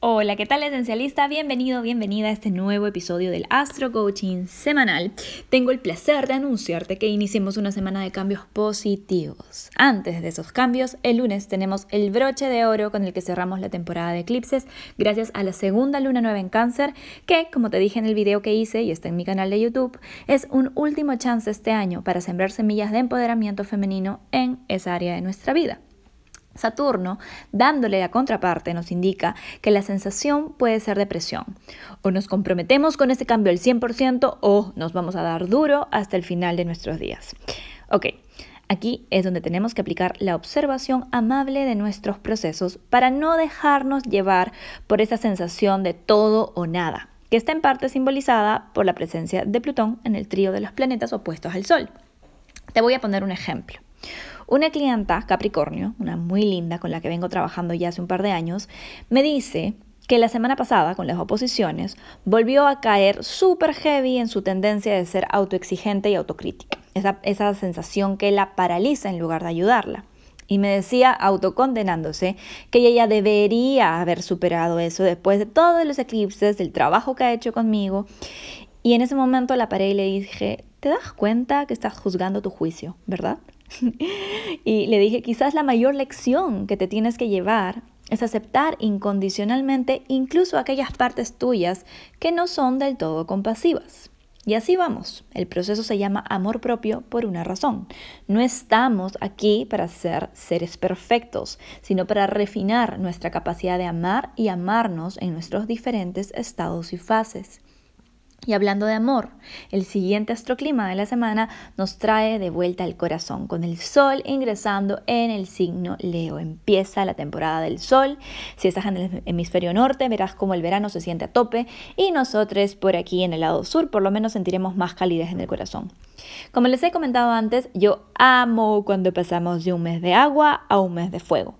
Hola, ¿qué tal esencialista? Bienvenido, bienvenida a este nuevo episodio del Astro Coaching semanal. Tengo el placer de anunciarte que iniciemos una semana de cambios positivos. Antes de esos cambios, el lunes tenemos el broche de oro con el que cerramos la temporada de eclipses gracias a la segunda luna nueva en cáncer que, como te dije en el video que hice y está en mi canal de YouTube, es un último chance este año para sembrar semillas de empoderamiento femenino en esa área de nuestra vida. Saturno, dándole la contraparte, nos indica que la sensación puede ser depresión. O nos comprometemos con ese cambio al 100% o nos vamos a dar duro hasta el final de nuestros días. Ok, aquí es donde tenemos que aplicar la observación amable de nuestros procesos para no dejarnos llevar por esa sensación de todo o nada, que está en parte simbolizada por la presencia de Plutón en el trío de los planetas opuestos al Sol. Te voy a poner un ejemplo. Una clienta, Capricornio, una muy linda con la que vengo trabajando ya hace un par de años, me dice que la semana pasada, con las oposiciones, volvió a caer súper heavy en su tendencia de ser autoexigente y autocrítica. Esa, esa sensación que la paraliza en lugar de ayudarla. Y me decía, autocondenándose, que ella ya debería haber superado eso después de todos los eclipses, del trabajo que ha hecho conmigo. Y en ese momento la paré y le dije, ¿te das cuenta que estás juzgando tu juicio, verdad? Y le dije, quizás la mayor lección que te tienes que llevar es aceptar incondicionalmente incluso aquellas partes tuyas que no son del todo compasivas. Y así vamos. El proceso se llama amor propio por una razón. No estamos aquí para ser seres perfectos, sino para refinar nuestra capacidad de amar y amarnos en nuestros diferentes estados y fases. Y hablando de amor, el siguiente astroclima de la semana nos trae de vuelta al corazón, con el sol ingresando en el signo Leo. Empieza la temporada del sol. Si estás en el hemisferio norte, verás cómo el verano se siente a tope y nosotros por aquí en el lado sur por lo menos sentiremos más calidez en el corazón. Como les he comentado antes, yo amo cuando pasamos de un mes de agua a un mes de fuego.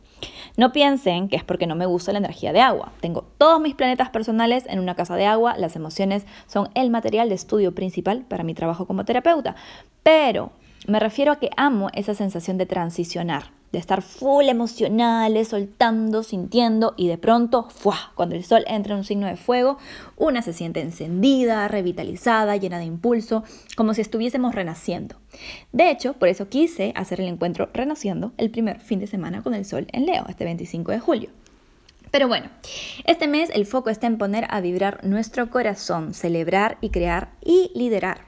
No piensen que es porque no me gusta la energía de agua. Tengo todos mis planetas personales en una casa de agua. Las emociones son el material de estudio principal para mi trabajo como terapeuta. Pero me refiero a que amo esa sensación de transicionar de estar full emocionales, soltando, sintiendo y de pronto, ¡fua! cuando el sol entra en un signo de fuego, una se siente encendida, revitalizada, llena de impulso, como si estuviésemos renaciendo. De hecho, por eso quise hacer el encuentro Renaciendo el primer fin de semana con el sol en Leo, este 25 de julio. Pero bueno, este mes el foco está en poner a vibrar nuestro corazón, celebrar y crear y liderar.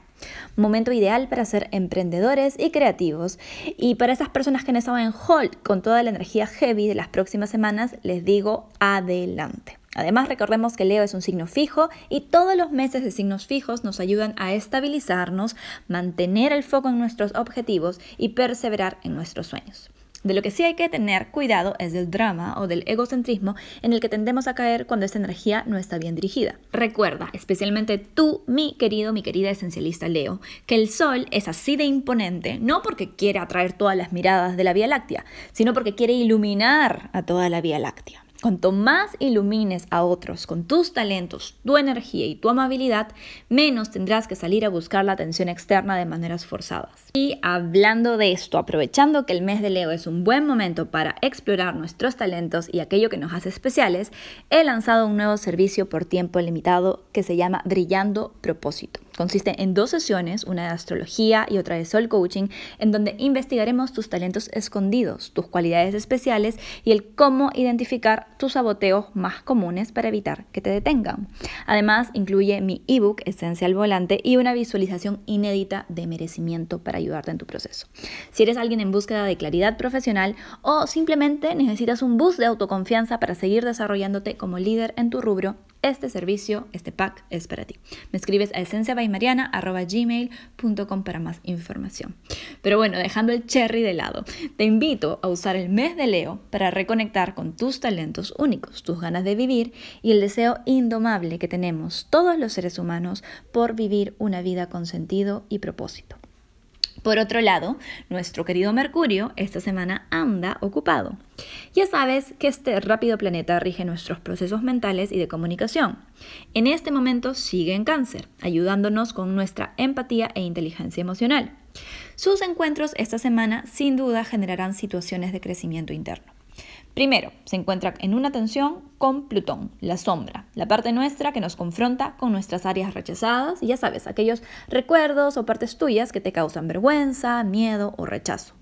Momento ideal para ser emprendedores y creativos. Y para esas personas que han estado en hold con toda la energía heavy de las próximas semanas, les digo adelante. Además, recordemos que Leo es un signo fijo y todos los meses de signos fijos nos ayudan a estabilizarnos, mantener el foco en nuestros objetivos y perseverar en nuestros sueños. De lo que sí hay que tener cuidado es del drama o del egocentrismo en el que tendemos a caer cuando esta energía no está bien dirigida. Recuerda, especialmente tú, mi querido, mi querida esencialista Leo, que el Sol es así de imponente no porque quiere atraer todas las miradas de la Vía Láctea, sino porque quiere iluminar a toda la Vía Láctea. Cuanto más ilumines a otros con tus talentos, tu energía y tu amabilidad, menos tendrás que salir a buscar la atención externa de maneras forzadas. Y hablando de esto, aprovechando que el mes de Leo es un buen momento para explorar nuestros talentos y aquello que nos hace especiales, he lanzado un nuevo servicio por tiempo limitado que se llama Brillando Propósito. Consiste en dos sesiones, una de astrología y otra de soul coaching, en donde investigaremos tus talentos escondidos, tus cualidades especiales y el cómo identificar tus saboteos más comunes para evitar que te detengan. Además, incluye mi ebook Esencia al Volante y una visualización inédita de merecimiento para ayudarte en tu proceso. Si eres alguien en búsqueda de claridad profesional o simplemente necesitas un boost de autoconfianza para seguir desarrollándote como líder en tu rubro, este servicio, este pack es para ti. Me escribes a esenciabaymariana.gmail.com para más información. Pero bueno, dejando el cherry de lado, te invito a usar el mes de Leo para reconectar con tus talentos únicos, tus ganas de vivir y el deseo indomable que tenemos todos los seres humanos por vivir una vida con sentido y propósito. Por otro lado, nuestro querido Mercurio esta semana anda ocupado. Ya sabes que este rápido planeta rige nuestros procesos mentales y de comunicación. En este momento sigue en cáncer, ayudándonos con nuestra empatía e inteligencia emocional. Sus encuentros esta semana sin duda generarán situaciones de crecimiento interno. Primero, se encuentra en una tensión con Plutón, la sombra, la parte nuestra que nos confronta con nuestras áreas rechazadas y ya sabes, aquellos recuerdos o partes tuyas que te causan vergüenza, miedo o rechazo.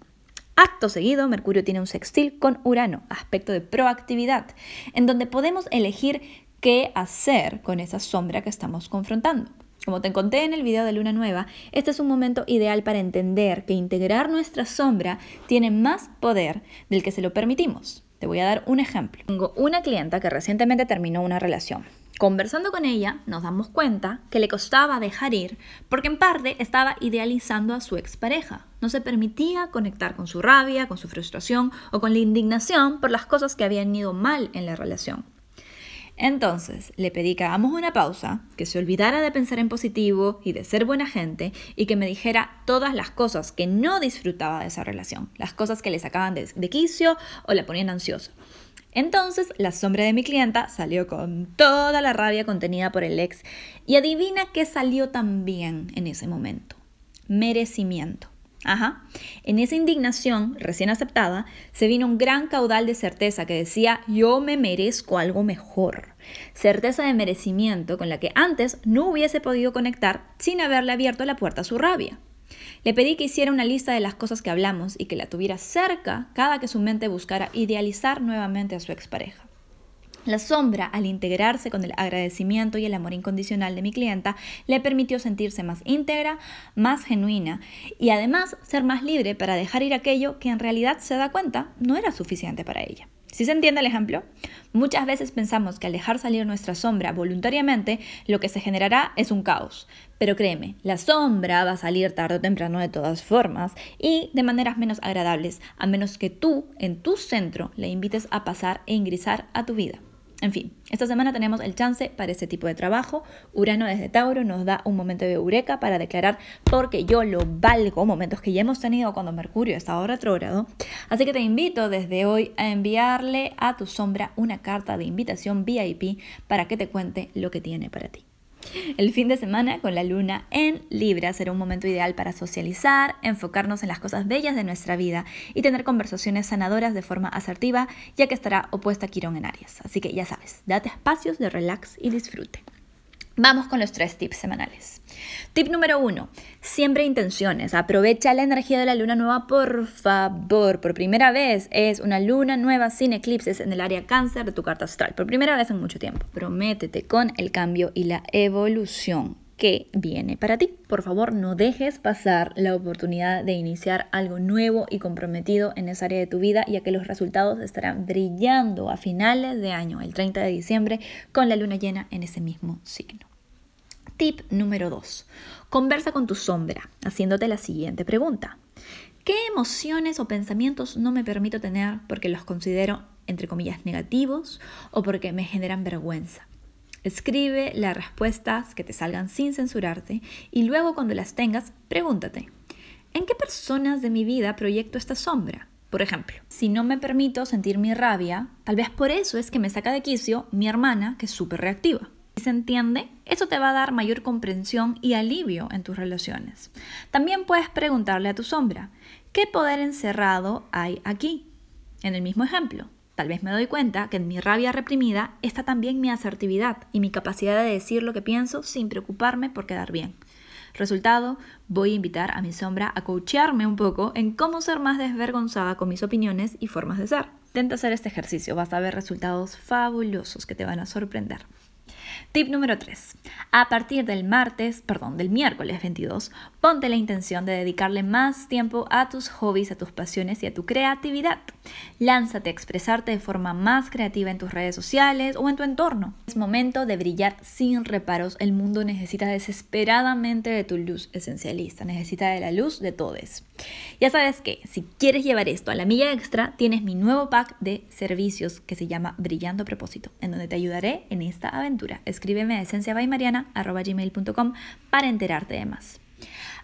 Acto seguido, Mercurio tiene un sextil con Urano, aspecto de proactividad, en donde podemos elegir qué hacer con esa sombra que estamos confrontando. Como te conté en el video de Luna Nueva, este es un momento ideal para entender que integrar nuestra sombra tiene más poder del que se lo permitimos. Te voy a dar un ejemplo. Tengo una clienta que recientemente terminó una relación. Conversando con ella, nos damos cuenta que le costaba dejar ir porque en parte estaba idealizando a su expareja. No se permitía conectar con su rabia, con su frustración o con la indignación por las cosas que habían ido mal en la relación. Entonces le pedí que hagamos una pausa, que se olvidara de pensar en positivo y de ser buena gente y que me dijera todas las cosas que no disfrutaba de esa relación, las cosas que le sacaban de, quicio o la ponían ansiosa. Entonces la sombra de mi clienta salió con toda la rabia contenida por el ex y adivina qué salió también en ese momento. Merecimiento. Ajá. En esa indignación recién aceptada se vino un gran caudal de certeza que decía yo me merezco algo mejor. Certeza de merecimiento con la que antes no hubiese podido conectar sin haberle abierto la puerta a su rabia. Le pedí que hiciera una lista de las cosas que hablamos y que la tuviera cerca cada que su mente buscara idealizar nuevamente a su expareja. La sombra, al integrarse con el agradecimiento y el amor incondicional de mi clienta, le permitió sentirse más íntegra, más genuina y además ser más libre para dejar ir aquello que en realidad se da cuenta no era suficiente para ella. ¿Sí se entiende el ejemplo? Muchas veces pensamos que al dejar salir nuestra sombra voluntariamente, lo que se generará es un caos. Pero créeme, la sombra va a salir tarde o temprano de todas formas y de maneras menos agradables, a menos que tú, en tu centro, le invites a pasar e ingresar a tu vida. En fin, esta semana tenemos el chance para ese tipo de trabajo. Urano desde Tauro nos da un momento de eureka para declarar porque yo lo valgo, momentos que ya hemos tenido cuando Mercurio está retrógrado. Así que te invito desde hoy a enviarle a tu sombra una carta de invitación VIP para que te cuente lo que tiene para ti. El fin de semana con la luna en Libra será un momento ideal para socializar, enfocarnos en las cosas bellas de nuestra vida y tener conversaciones sanadoras de forma asertiva, ya que estará opuesta a Quirón en Aries. Así que ya sabes, date espacios de relax y disfrute. Vamos con los tres tips semanales. Tip número uno, siempre intenciones. Aprovecha la energía de la luna nueva, por favor. Por primera vez es una luna nueva sin eclipses en el área cáncer de tu carta astral. Por primera vez en mucho tiempo. Prométete con el cambio y la evolución que viene para ti. Por favor, no dejes pasar la oportunidad de iniciar algo nuevo y comprometido en esa área de tu vida, ya que los resultados estarán brillando a finales de año, el 30 de diciembre, con la luna llena en ese mismo signo. Tip número 2. Conversa con tu sombra, haciéndote la siguiente pregunta. ¿Qué emociones o pensamientos no me permito tener porque los considero, entre comillas, negativos o porque me generan vergüenza? Escribe las respuestas que te salgan sin censurarte y luego cuando las tengas, pregúntate, ¿en qué personas de mi vida proyecto esta sombra? Por ejemplo, si no me permito sentir mi rabia, tal vez por eso es que me saca de quicio mi hermana, que es súper reactiva se entiende, eso te va a dar mayor comprensión y alivio en tus relaciones. También puedes preguntarle a tu sombra, ¿qué poder encerrado hay aquí? En el mismo ejemplo, tal vez me doy cuenta que en mi rabia reprimida está también mi asertividad y mi capacidad de decir lo que pienso sin preocuparme por quedar bien. Resultado, voy a invitar a mi sombra a coachearme un poco en cómo ser más desvergonzada con mis opiniones y formas de ser. Intenta hacer este ejercicio, vas a ver resultados fabulosos que te van a sorprender. Tip número 3. A partir del martes, perdón, del miércoles 22, ponte la intención de dedicarle más tiempo a tus hobbies, a tus pasiones y a tu creatividad. Lánzate a expresarte de forma más creativa en tus redes sociales o en tu entorno. Es momento de brillar sin reparos. El mundo necesita desesperadamente de tu luz esencialista, necesita de la luz de todos. Ya sabes que si quieres llevar esto a la milla extra, tienes mi nuevo pack de servicios que se llama Brillando Propósito, en donde te ayudaré en esta aventura. Escríbeme a esenciabaymariana.com para enterarte de más.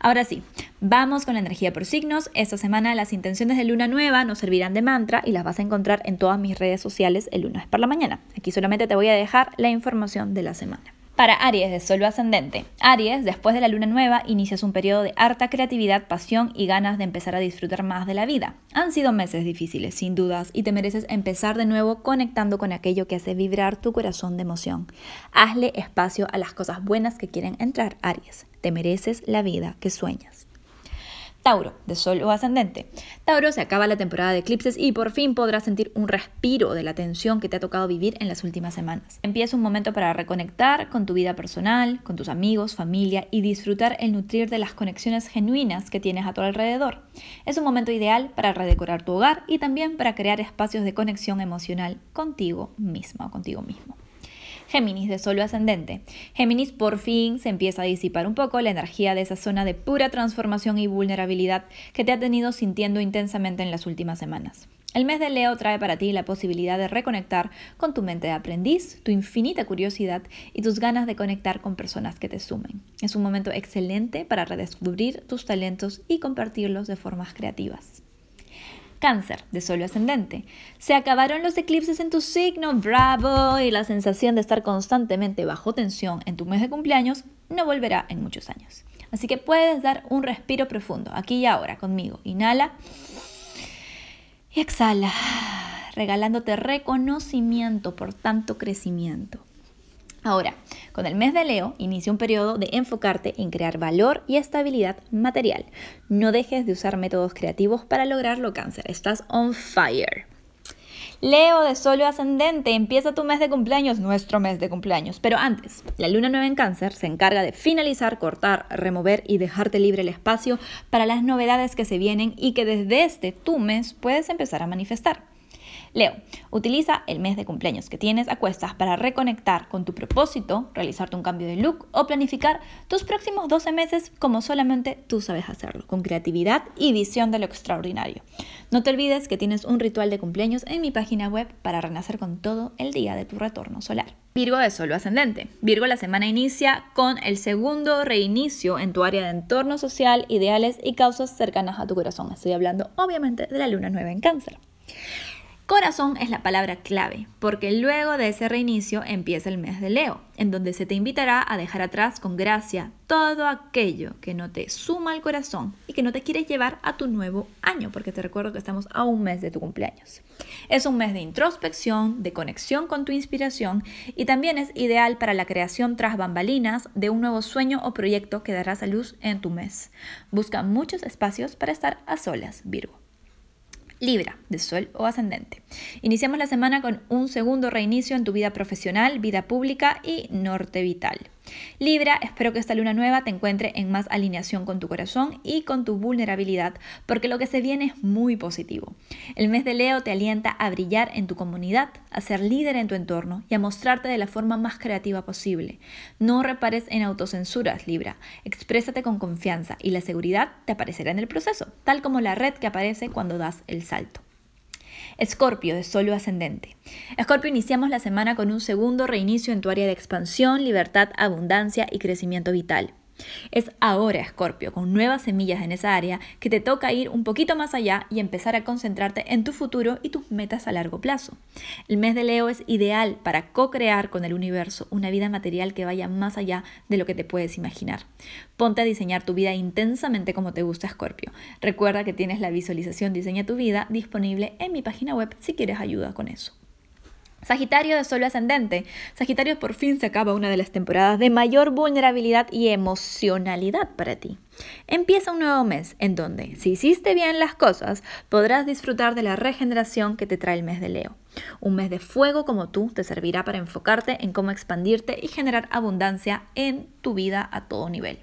Ahora sí, vamos con la energía por signos. Esta semana las intenciones de luna nueva nos servirán de mantra y las vas a encontrar en todas mis redes sociales el lunes por la mañana. Aquí solamente te voy a dejar la información de la semana. Para Aries de Sol ascendente. Aries, después de la luna nueva, inicias un periodo de harta creatividad, pasión y ganas de empezar a disfrutar más de la vida. Han sido meses difíciles, sin dudas, y te mereces empezar de nuevo conectando con aquello que hace vibrar tu corazón de emoción. Hazle espacio a las cosas buenas que quieren entrar, Aries. Te mereces la vida que sueñas. Tauro, de Sol o ascendente. Tauro, se acaba la temporada de eclipses y por fin podrás sentir un respiro de la tensión que te ha tocado vivir en las últimas semanas. Empieza un momento para reconectar con tu vida personal, con tus amigos, familia y disfrutar el nutrir de las conexiones genuinas que tienes a tu alrededor. Es un momento ideal para redecorar tu hogar y también para crear espacios de conexión emocional contigo misma o contigo mismo. Géminis de Sol ascendente. Géminis por fin se empieza a disipar un poco la energía de esa zona de pura transformación y vulnerabilidad que te ha tenido sintiendo intensamente en las últimas semanas. El mes de Leo trae para ti la posibilidad de reconectar con tu mente de aprendiz, tu infinita curiosidad y tus ganas de conectar con personas que te sumen. Es un momento excelente para redescubrir tus talentos y compartirlos de formas creativas. Cáncer, de solo ascendente. Se acabaron los eclipses en tu signo, bravo, y la sensación de estar constantemente bajo tensión en tu mes de cumpleaños no volverá en muchos años. Así que puedes dar un respiro profundo, aquí y ahora, conmigo. Inhala y exhala, regalándote reconocimiento por tanto crecimiento. Ahora, con el mes de Leo inicia un periodo de enfocarte en crear valor y estabilidad material. No dejes de usar métodos creativos para lograrlo, cáncer. Estás on fire. Leo de Solo Ascendente, empieza tu mes de cumpleaños, nuestro mes de cumpleaños. Pero antes, la luna nueva en cáncer se encarga de finalizar, cortar, remover y dejarte libre el espacio para las novedades que se vienen y que desde este tu mes puedes empezar a manifestar. Leo, utiliza el mes de cumpleaños que tienes a cuestas para reconectar con tu propósito, realizarte un cambio de look o planificar tus próximos 12 meses como solamente tú sabes hacerlo, con creatividad y visión de lo extraordinario. No te olvides que tienes un ritual de cumpleaños en mi página web para renacer con todo el día de tu retorno solar. Virgo de Solo Ascendente. Virgo la semana inicia con el segundo reinicio en tu área de entorno social, ideales y causas cercanas a tu corazón. Estoy hablando obviamente de la luna nueva en cáncer. Corazón es la palabra clave, porque luego de ese reinicio empieza el mes de Leo, en donde se te invitará a dejar atrás con gracia todo aquello que no te suma al corazón y que no te quiere llevar a tu nuevo año, porque te recuerdo que estamos a un mes de tu cumpleaños. Es un mes de introspección, de conexión con tu inspiración y también es ideal para la creación tras bambalinas de un nuevo sueño o proyecto que darás a luz en tu mes. Busca muchos espacios para estar a solas, Virgo. Libra, de Sol o Ascendente. Iniciamos la semana con un segundo reinicio en tu vida profesional, vida pública y norte vital. Libra, espero que esta luna nueva te encuentre en más alineación con tu corazón y con tu vulnerabilidad, porque lo que se viene es muy positivo. El mes de Leo te alienta a brillar en tu comunidad, a ser líder en tu entorno y a mostrarte de la forma más creativa posible. No repares en autocensuras, Libra. Exprésate con confianza y la seguridad te aparecerá en el proceso, tal como la red que aparece cuando das el salto. Escorpio de solo ascendente. Escorpio, iniciamos la semana con un segundo reinicio en tu área de expansión, libertad, abundancia y crecimiento vital. Es ahora, Escorpio, con nuevas semillas en esa área, que te toca ir un poquito más allá y empezar a concentrarte en tu futuro y tus metas a largo plazo. El mes de Leo es ideal para co-crear con el universo una vida material que vaya más allá de lo que te puedes imaginar. Ponte a diseñar tu vida intensamente como te gusta, Escorpio. Recuerda que tienes la visualización Diseña tu vida disponible en mi página web si quieres ayuda con eso. Sagitario de Solo Ascendente. Sagitario por fin se acaba una de las temporadas de mayor vulnerabilidad y emocionalidad para ti. Empieza un nuevo mes en donde, si hiciste bien las cosas, podrás disfrutar de la regeneración que te trae el mes de Leo. Un mes de fuego como tú te servirá para enfocarte en cómo expandirte y generar abundancia en tu vida a todo nivel.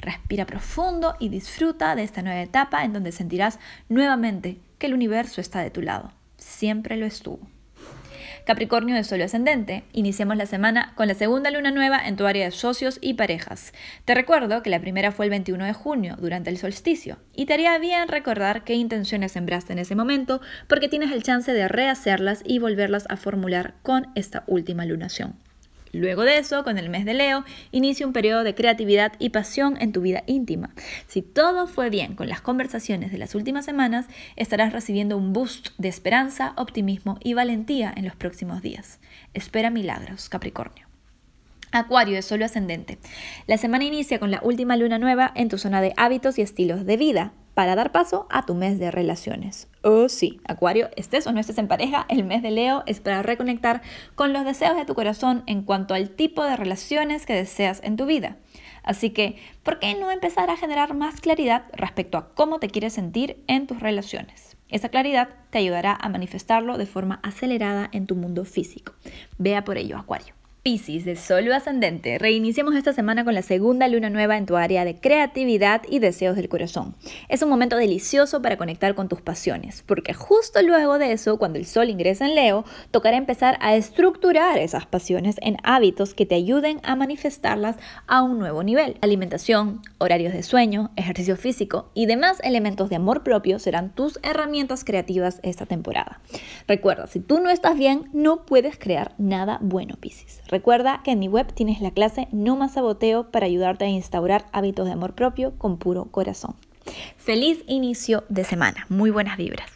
Respira profundo y disfruta de esta nueva etapa en donde sentirás nuevamente que el universo está de tu lado. Siempre lo estuvo. Capricornio de Sol ascendente. Iniciemos la semana con la segunda luna nueva en tu área de socios y parejas. Te recuerdo que la primera fue el 21 de junio, durante el solsticio, y te haría bien recordar qué intenciones sembraste en ese momento, porque tienes el chance de rehacerlas y volverlas a formular con esta última lunación. Luego de eso, con el mes de Leo, inicia un periodo de creatividad y pasión en tu vida íntima. Si todo fue bien con las conversaciones de las últimas semanas, estarás recibiendo un boost de esperanza, optimismo y valentía en los próximos días. Espera milagros, Capricornio. Acuario de Solo Ascendente. La semana inicia con la última luna nueva en tu zona de hábitos y estilos de vida para dar paso a tu mes de relaciones. Oh sí, Acuario, estés o no estés en pareja, el mes de Leo es para reconectar con los deseos de tu corazón en cuanto al tipo de relaciones que deseas en tu vida. Así que, ¿por qué no empezar a generar más claridad respecto a cómo te quieres sentir en tus relaciones? Esa claridad te ayudará a manifestarlo de forma acelerada en tu mundo físico. Vea por ello, Acuario. Piscis de Sol ascendente, reiniciamos esta semana con la segunda luna nueva en tu área de creatividad y deseos del corazón. Es un momento delicioso para conectar con tus pasiones, porque justo luego de eso, cuando el Sol ingresa en Leo, tocará empezar a estructurar esas pasiones en hábitos que te ayuden a manifestarlas a un nuevo nivel. Alimentación, horarios de sueño, ejercicio físico y demás elementos de amor propio serán tus herramientas creativas esta temporada. Recuerda, si tú no estás bien, no puedes crear nada bueno, Piscis. Recuerda que en mi web tienes la clase No más saboteo para ayudarte a instaurar hábitos de amor propio con puro corazón. Feliz inicio de semana. Muy buenas vibras.